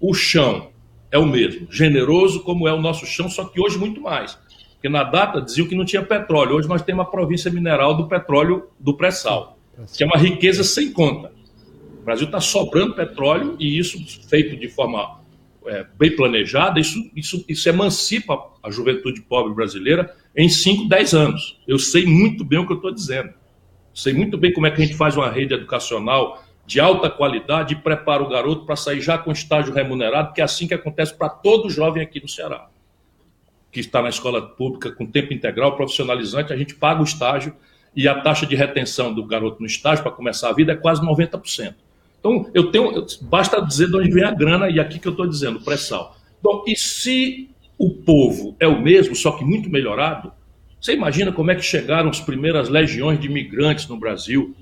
o chão é o mesmo, generoso como é o nosso chão, só que hoje muito mais. Porque na data diziam que não tinha petróleo. Hoje nós temos a província mineral do petróleo do pré-sal, que é uma riqueza sem conta. O Brasil está sobrando petróleo e isso feito de forma é, bem planejada, isso, isso, isso emancipa a juventude pobre brasileira em 5, 10 anos. Eu sei muito bem o que eu estou dizendo. Sei muito bem como é que a gente faz uma rede educacional de alta qualidade e prepara o garoto para sair já com estágio remunerado, que é assim que acontece para todo jovem aqui no Ceará, que está na escola pública com tempo integral, profissionalizante, a gente paga o estágio e a taxa de retenção do garoto no estágio para começar a vida é quase 90%. Então, eu tenho, basta dizer de onde vem a grana e aqui que eu estou dizendo, pré-sal. Bom, e se o povo é o mesmo, só que muito melhorado, você imagina como é que chegaram as primeiras legiões de imigrantes no Brasil,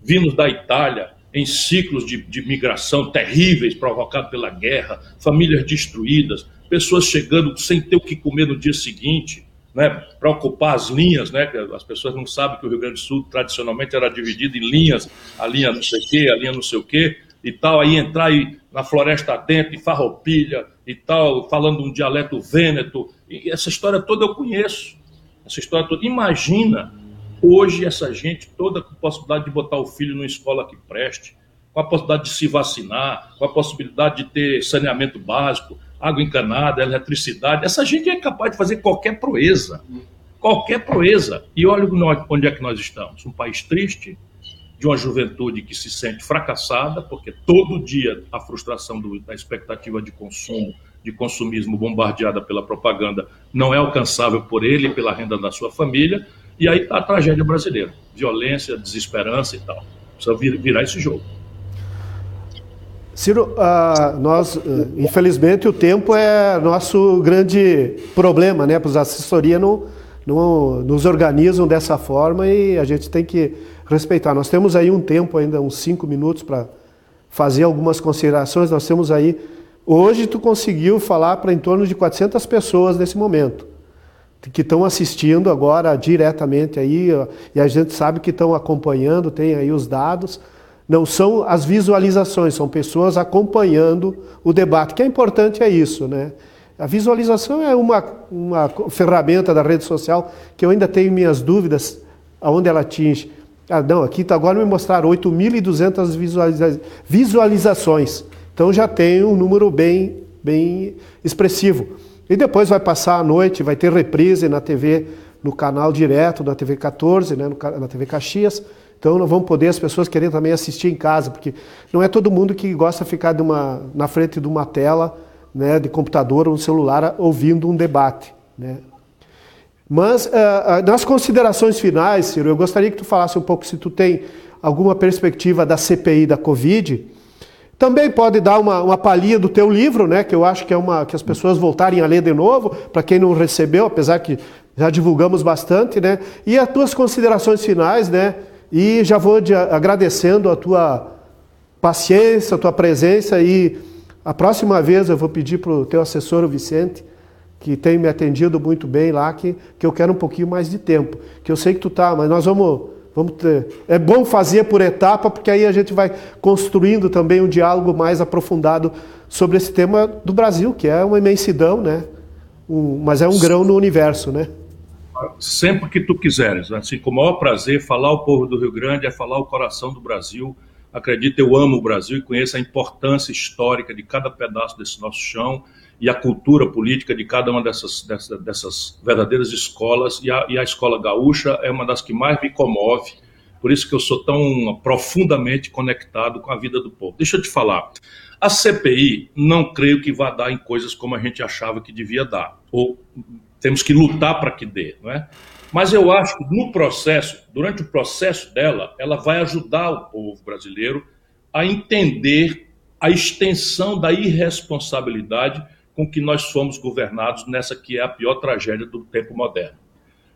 vindos da Itália, em ciclos de, de migração terríveis provocados pela guerra, famílias destruídas, pessoas chegando sem ter o que comer no dia seguinte, né, para ocupar as linhas, né, as pessoas não sabem que o Rio Grande do Sul tradicionalmente era dividido em linhas, a linha não sei o quê, a linha não sei o quê, e tal, aí entrar aí na floresta dentro, em farroupilha e tal, falando um dialeto vêneto, e essa história toda eu conheço, essa história toda, imagina hoje essa gente toda com possibilidade de botar o filho numa escola que preste, com a possibilidade de se vacinar, com a possibilidade de ter saneamento básico, água encanada, eletricidade. Essa gente é capaz de fazer qualquer proeza. Qualquer proeza. E olha onde é que nós estamos. Um país triste, de uma juventude que se sente fracassada, porque todo dia a frustração do, da expectativa de consumo, de consumismo bombardeada pela propaganda, não é alcançável por ele e pela renda da sua família. E aí está a tragédia brasileira: violência, desesperança e tal. Precisa vir, virar esse jogo. Ciro, uh, nós, uh, infelizmente, o tempo é nosso grande problema, né? Porque as assessorias não, não nos organizam dessa forma e a gente tem que respeitar. Nós temos aí um tempo ainda, uns cinco minutos para fazer algumas considerações. Nós temos aí, hoje tu conseguiu falar para em torno de 400 pessoas nesse momento, que estão assistindo agora diretamente aí, e a gente sabe que estão acompanhando, tem aí os dados. Não são as visualizações, são pessoas acompanhando o debate. que é importante é isso, né? A visualização é uma, uma ferramenta da rede social que eu ainda tenho minhas dúvidas aonde ela atinge. Ah, não, aqui tá, agora me mostraram 8.200 visualiza visualizações. Então já tem um número bem, bem expressivo. E depois vai passar a noite, vai ter reprise na TV, no canal direto da TV 14, né, na TV Caxias. Então não vão poder as pessoas querem também assistir em casa, porque não é todo mundo que gosta de ficar de uma, na frente de uma tela né, de computador ou um celular ouvindo um debate. Né. Mas uh, nas considerações finais, Ciro, eu gostaria que tu falasse um pouco se tu tem alguma perspectiva da CPI da Covid. Também pode dar uma, uma palhinha do teu livro, né, que eu acho que é uma que as pessoas voltarem a ler de novo, para quem não recebeu, apesar que já divulgamos bastante, né? E as tuas considerações finais, né? E já vou de, agradecendo a tua paciência, a tua presença e a próxima vez eu vou pedir para o teu assessor, o Vicente, que tem me atendido muito bem lá, que, que eu quero um pouquinho mais de tempo. Que eu sei que tu tá, mas nós vamos, vamos ter. É bom fazer por etapa, porque aí a gente vai construindo também um diálogo mais aprofundado sobre esse tema do Brasil, que é uma imensidão, né? Um, mas é um grão no universo, né? Sempre que tu quiseres. Assim, com o maior prazer, falar o povo do Rio Grande é falar o coração do Brasil. Acredito, eu amo o Brasil e conheço a importância histórica de cada pedaço desse nosso chão e a cultura política de cada uma dessas, dessas, dessas verdadeiras escolas. E a, e a escola gaúcha é uma das que mais me comove. Por isso que eu sou tão profundamente conectado com a vida do povo. Deixa eu te falar. A CPI não creio que vá dar em coisas como a gente achava que devia dar. Ou temos que lutar para que dê, não é? Mas eu acho que no processo, durante o processo dela, ela vai ajudar o povo brasileiro a entender a extensão da irresponsabilidade com que nós fomos governados nessa que é a pior tragédia do tempo moderno.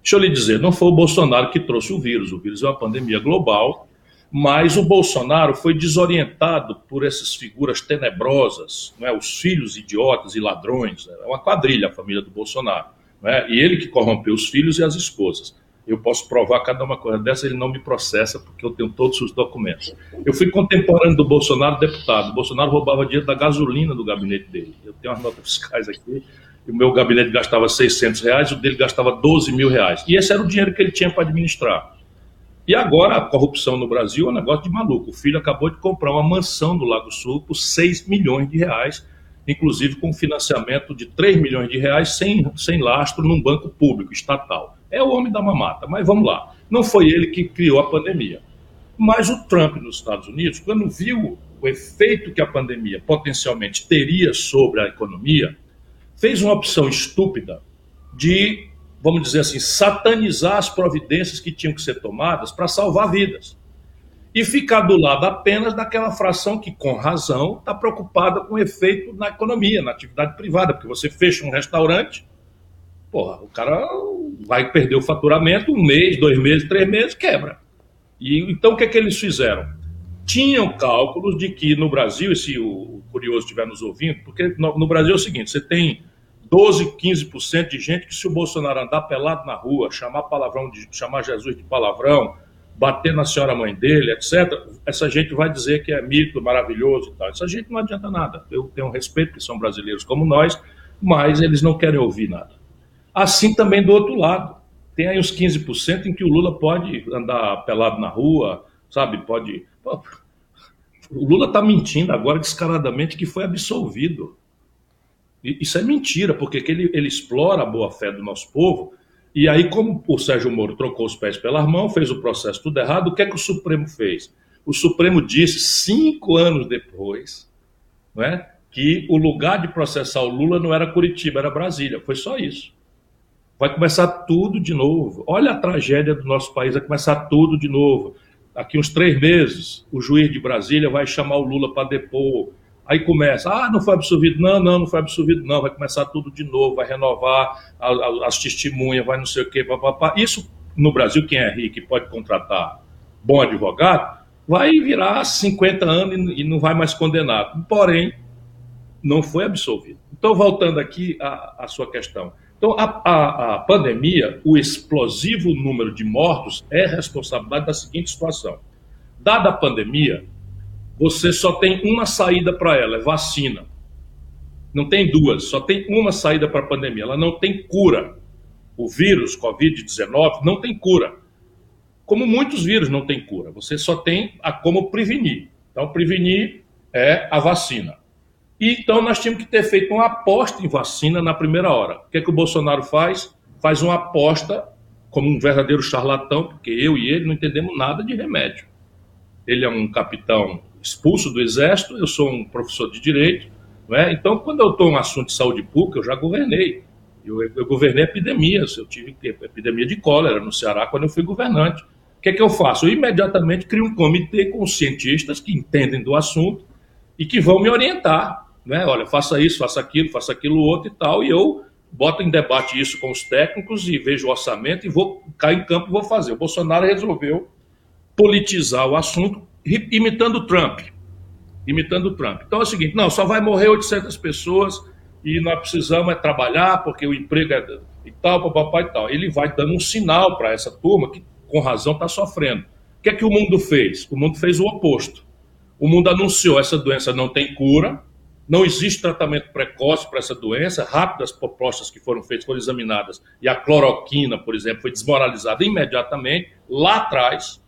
Deixa eu lhe dizer, não foi o Bolsonaro que trouxe o vírus, o vírus é uma pandemia global, mas o Bolsonaro foi desorientado por essas figuras tenebrosas, não é? os filhos idiotas e ladrões, é uma quadrilha a família do Bolsonaro. Né? E ele que corrompeu os filhos e as esposas. Eu posso provar cada uma coisa dessa, ele não me processa, porque eu tenho todos os documentos. Eu fui contemporâneo do Bolsonaro deputado. O Bolsonaro roubava dinheiro da gasolina do gabinete dele. Eu tenho as notas fiscais aqui. O meu gabinete gastava 600 reais, o dele gastava 12 mil reais. E esse era o dinheiro que ele tinha para administrar. E agora a corrupção no Brasil é um negócio de maluco. O filho acabou de comprar uma mansão no Lago Sul por 6 milhões de reais inclusive com financiamento de 3 milhões de reais sem, sem lastro num banco público, estatal. É o homem da mamata, mas vamos lá. Não foi ele que criou a pandemia. Mas o Trump nos Estados Unidos, quando viu o efeito que a pandemia potencialmente teria sobre a economia, fez uma opção estúpida de, vamos dizer assim, satanizar as providências que tinham que ser tomadas para salvar vidas. E ficar do lado apenas daquela fração que, com razão, está preocupada com o efeito na economia, na atividade privada, porque você fecha um restaurante, porra, o cara vai perder o faturamento um mês, dois meses, três meses, quebra. E então o que é que eles fizeram? tinham cálculos de que no Brasil, e se o curioso estiver nos ouvindo, porque no, no Brasil é o seguinte: você tem 12, 15% de gente que, se o Bolsonaro andar pelado na rua, chamar palavrão, de, chamar Jesus de palavrão, bater na senhora mãe dele, etc., essa gente vai dizer que é mito, maravilhoso e tal. Essa gente não adianta nada. Eu tenho respeito, que são brasileiros como nós, mas eles não querem ouvir nada. Assim também do outro lado. Tem aí uns 15% em que o Lula pode andar pelado na rua, sabe? Pode o Lula está mentindo agora descaradamente que foi absolvido. Isso é mentira, porque ele, ele explora a boa-fé do nosso povo. E aí, como o Sérgio Moro trocou os pés pelas mãos, fez o processo tudo errado, o que é que o Supremo fez? O Supremo disse, cinco anos depois, não é, que o lugar de processar o Lula não era Curitiba, era Brasília. Foi só isso. Vai começar tudo de novo. Olha a tragédia do nosso país, vai começar tudo de novo daqui uns três meses, o juiz de Brasília vai chamar o Lula para depor. Aí começa, ah, não foi absolvido, não, não, não foi absolvido, não, vai começar tudo de novo, vai renovar as testemunhas, vai não sei o quê, papapá. Isso, no Brasil, quem é rico e pode contratar bom advogado, vai virar 50 anos e, e não vai mais condenado. Porém, não foi absolvido. Então, voltando aqui à, à sua questão. Então, a, a, a, pandemia, o explosivo número de mortos é responsabilidade da seguinte situação. Dada a pandemia, você só tem uma saída para ela, é vacina. Não tem duas, só tem uma saída para a pandemia. Ela não tem cura. O vírus, Covid-19, não tem cura. Como muitos vírus não tem cura. Você só tem a como prevenir. Então, prevenir é a vacina. E, então nós tínhamos que ter feito uma aposta em vacina na primeira hora. O que, é que o Bolsonaro faz? Faz uma aposta como um verdadeiro charlatão, porque eu e ele não entendemos nada de remédio. Ele é um capitão expulso do exército, eu sou um professor de direito, é? então quando eu estou um assunto de saúde pública, eu já governei. Eu, eu governei epidemias, eu tive epidemia de cólera no Ceará quando eu fui governante. O que é que eu faço? Eu imediatamente crio um comitê com cientistas que entendem do assunto e que vão me orientar né? Olha, faça isso, faça aquilo, faça aquilo outro e tal, e eu boto em debate isso com os técnicos e vejo o orçamento e vou cair em campo e vou fazer. O Bolsonaro resolveu politizar o assunto imitando Trump. Imitando Trump. Então é o seguinte, não, só vai morrer 800 pessoas e nós precisamos é trabalhar porque o emprego é e tal, papai e tal. Ele vai dando um sinal para essa turma que com razão está sofrendo. O que é que o mundo fez? O mundo fez o oposto. O mundo anunciou essa doença não tem cura, não existe tratamento precoce para essa doença. Rápidas propostas que foram feitas, foram examinadas, e a cloroquina, por exemplo, foi desmoralizada imediatamente, lá atrás.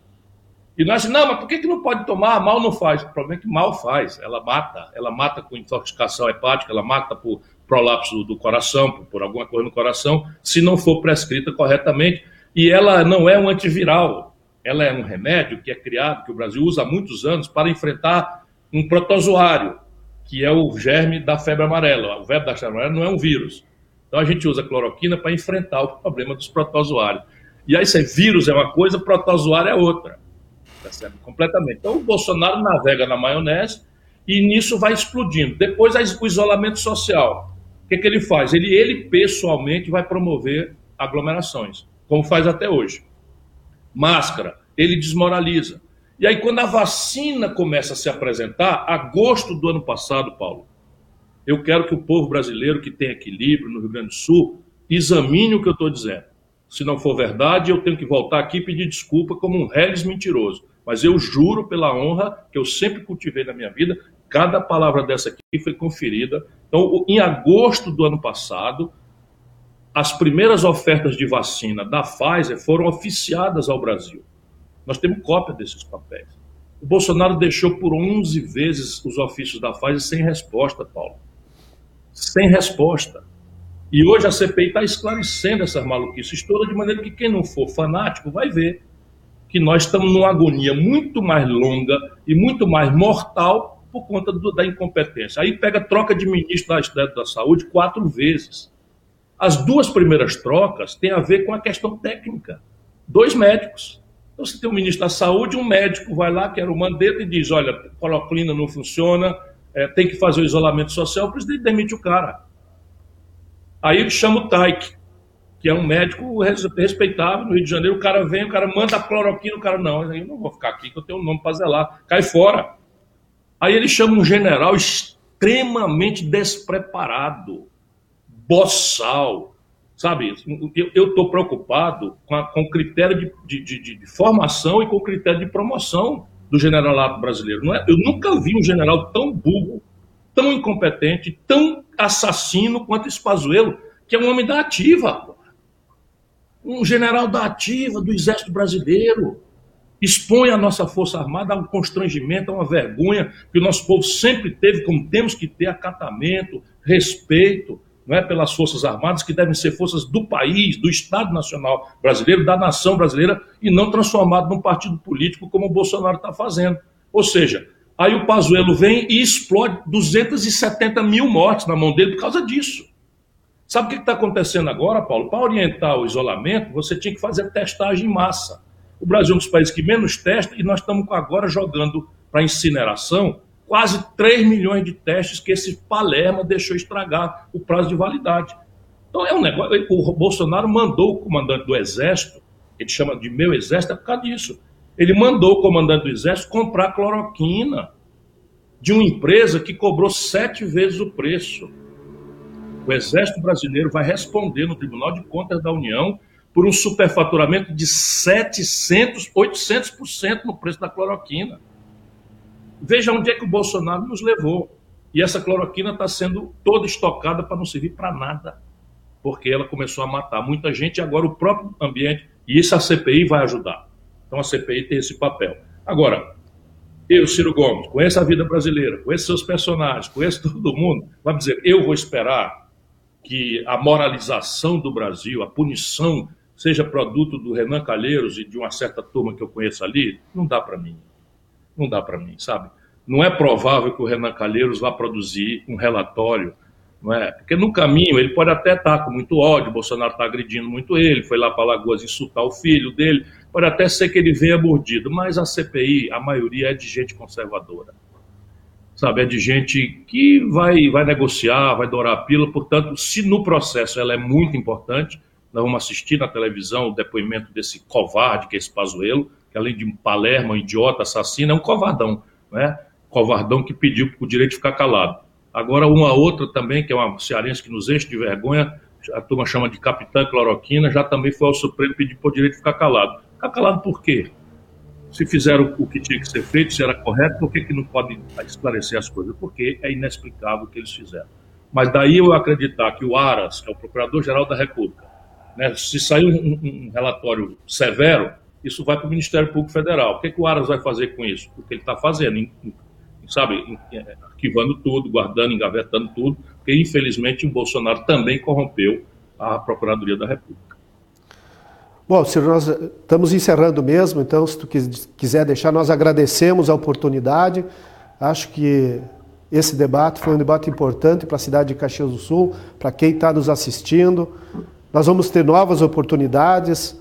E nós não, mas por que, que não pode tomar? Mal não faz. O problema é que mal faz. Ela mata. Ela mata com intoxicação hepática, ela mata por prolapso do coração, por, por alguma coisa no coração, se não for prescrita corretamente. E ela não é um antiviral. Ela é um remédio que é criado, que o Brasil usa há muitos anos, para enfrentar um protozoário que é o germe da febre amarela. O verbo da febre amarela não é um vírus. Então a gente usa cloroquina para enfrentar o problema dos protozoários. E aí, se vírus é uma coisa, protozoário é outra. Percebe? Completamente. Então o Bolsonaro navega na maionese e nisso vai explodindo. Depois o isolamento social. O que, que ele faz? Ele, ele pessoalmente vai promover aglomerações, como faz até hoje. Máscara, ele desmoraliza. E aí, quando a vacina começa a se apresentar, agosto do ano passado, Paulo, eu quero que o povo brasileiro que tem equilíbrio no Rio Grande do Sul examine o que eu estou dizendo. Se não for verdade, eu tenho que voltar aqui e pedir desculpa como um réis mentiroso. Mas eu juro pela honra que eu sempre cultivei na minha vida, cada palavra dessa aqui foi conferida. Então, em agosto do ano passado, as primeiras ofertas de vacina da Pfizer foram oficiadas ao Brasil. Nós temos cópia desses papéis. O Bolsonaro deixou por 11 vezes os ofícios da Pfizer sem resposta, Paulo. sem resposta. E hoje a CPI está esclarecendo essas maluquices todas, de maneira que quem não for fanático vai ver que nós estamos numa agonia muito mais longa e muito mais mortal por conta do, da incompetência. Aí pega troca de ministro da, da Saúde quatro vezes. As duas primeiras trocas têm a ver com a questão técnica. Dois médicos. Então, você tem um ministro da Saúde, um médico vai lá, que era o Mandetta, e diz: olha, cloroquina não funciona, é, tem que fazer o isolamento social, o presidente demite o cara. Aí chama o Taik, que é um médico respeitável no Rio de Janeiro. O cara vem, o cara manda a cloroquina, o cara, não, eu não vou ficar aqui, que eu tenho um nome para zelar. Cai fora. Aí ele chama um general extremamente despreparado, boçal, sabe? Eu estou preocupado com, a, com o critério de, de, de, de, formação e com o critério de promoção do generalato brasileiro. Não é? Eu nunca vi um general tão burro, tão incompetente, tão assassino quanto esse Pazuello, que é um homem da ativa. Um general da ativa do Exército Brasileiro. Expõe a nossa Força Armada a um constrangimento, a uma vergonha que o nosso povo sempre teve, como temos que ter acatamento, respeito não é, pelas Forças Armadas, que devem ser forças do país, do Estado Nacional Brasileiro, da nação brasileira, e não transformado num partido político como o Bolsonaro está fazendo. Ou seja, Aí o Pazuello vem e explode 270 mil mortes na mão dele por causa disso. Sabe o que está acontecendo agora, Paulo? Para orientar o isolamento, você tinha que fazer testagem em massa. O Brasil é um dos países que menos testa e nós estamos agora jogando para incineração quase 3 milhões de testes que esse Palerma deixou estragar o prazo de validade. Então é um negócio. O Bolsonaro mandou o comandante do Exército, ele chama de meu exército, é por causa disso ele mandou o comandante do Exército comprar cloroquina de uma empresa que cobrou sete vezes o preço. O Exército Brasileiro vai responder no Tribunal de Contas da União por um superfaturamento de 700, 800% no preço da cloroquina. Veja onde é que o Bolsonaro nos levou. E essa cloroquina está sendo toda estocada para não servir para nada. Porque ela começou a matar muita gente e agora o próprio ambiente. E isso a CPI vai ajudar. Então a CPI tem esse papel. Agora, eu, Ciro Gomes, conheço a vida brasileira, conheço seus personagens, conheço todo mundo, vamos dizer, eu vou esperar que a moralização do Brasil, a punição, seja produto do Renan Calheiros e de uma certa turma que eu conheço ali, não dá para mim. Não dá para mim, sabe? Não é provável que o Renan Calheiros vá produzir um relatório não é? Porque no caminho ele pode até estar com muito ódio, Bolsonaro está agredindo muito ele, foi lá para Lagoas insultar o filho dele, pode até ser que ele venha mordido, mas a CPI, a maioria é de gente conservadora. Sabe, é de gente que vai, vai negociar, vai dourar a pílula, portanto, se no processo ela é muito importante, nós vamos assistir na televisão o depoimento desse covarde, que é esse Pazuello, que além de um palermo, um idiota, assassino, é um covardão, né? Covardão que pediu o direito de ficar calado. Agora, uma outra também, que é uma cearense que nos enche de vergonha, a turma chama de capitã cloroquina, já também foi ao Supremo pedir por direito de ficar calado. Ficar calado por quê? Se fizeram o que tinha que ser feito, se era correto, por que, que não podem esclarecer as coisas? Porque é inexplicável o que eles fizeram. Mas daí eu acreditar que o Aras, que é o Procurador-Geral da República, né, se sair um, um, relatório severo, isso vai para o Ministério Público Federal. O que, que o Aras vai fazer com isso? O que ele está fazendo, sabe, arquivando tudo, guardando, engavetando tudo, porque infelizmente o Bolsonaro também corrompeu a Procuradoria da República. Bom, Ciro, nós estamos encerrando mesmo, então se tu quiser deixar, nós agradecemos a oportunidade. Acho que esse debate foi um debate importante para a cidade de Caxias do Sul, para quem está nos assistindo. Nós vamos ter novas oportunidades.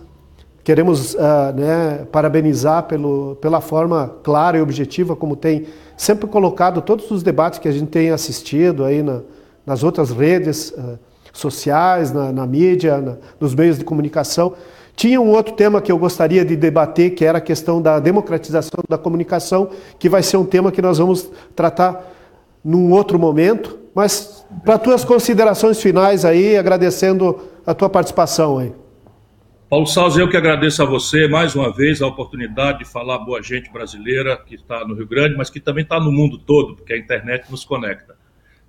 Queremos uh, né, parabenizar pelo, pela forma clara e objetiva como tem sempre colocado todos os debates que a gente tem assistido aí na, nas outras redes uh, sociais, na, na mídia, na, nos meios de comunicação. Tinha um outro tema que eu gostaria de debater, que era a questão da democratização da comunicação, que vai ser um tema que nós vamos tratar num outro momento. Mas para tuas considerações finais aí, agradecendo a tua participação aí. Paulo Salles, eu que agradeço a você mais uma vez a oportunidade de falar boa gente brasileira que está no Rio Grande, mas que também está no mundo todo, porque a internet nos conecta.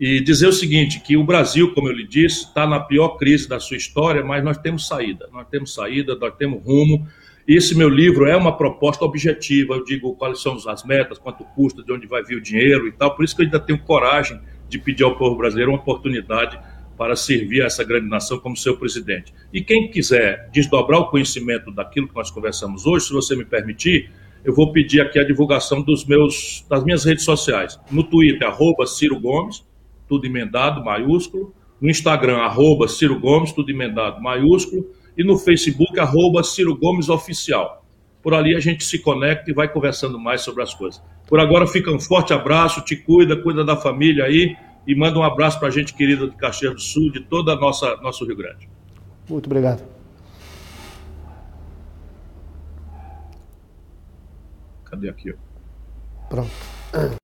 E dizer o seguinte, que o Brasil, como eu lhe disse, está na pior crise da sua história, mas nós temos saída, nós temos saída, nós temos rumo. Esse meu livro é uma proposta objetiva, eu digo quais são as metas, quanto custa, de onde vai vir o dinheiro e tal, por isso que eu ainda tenho coragem de pedir ao povo brasileiro uma oportunidade para servir a essa grande nação como seu presidente. E quem quiser desdobrar o conhecimento daquilo que nós conversamos hoje, se você me permitir, eu vou pedir aqui a divulgação dos meus, das minhas redes sociais. No Twitter, arroba Ciro Gomes, tudo emendado, maiúsculo. No Instagram, arroba Ciro Gomes, tudo emendado, maiúsculo. E no Facebook, arroba Ciro Gomes Oficial. Por ali a gente se conecta e vai conversando mais sobre as coisas. Por agora, fica um forte abraço, te cuida, cuida da família aí e manda um abraço para a gente querida de Caxias do Sul, de toda a nossa nosso Rio Grande. Muito obrigado. Cadê aqui? Pronto.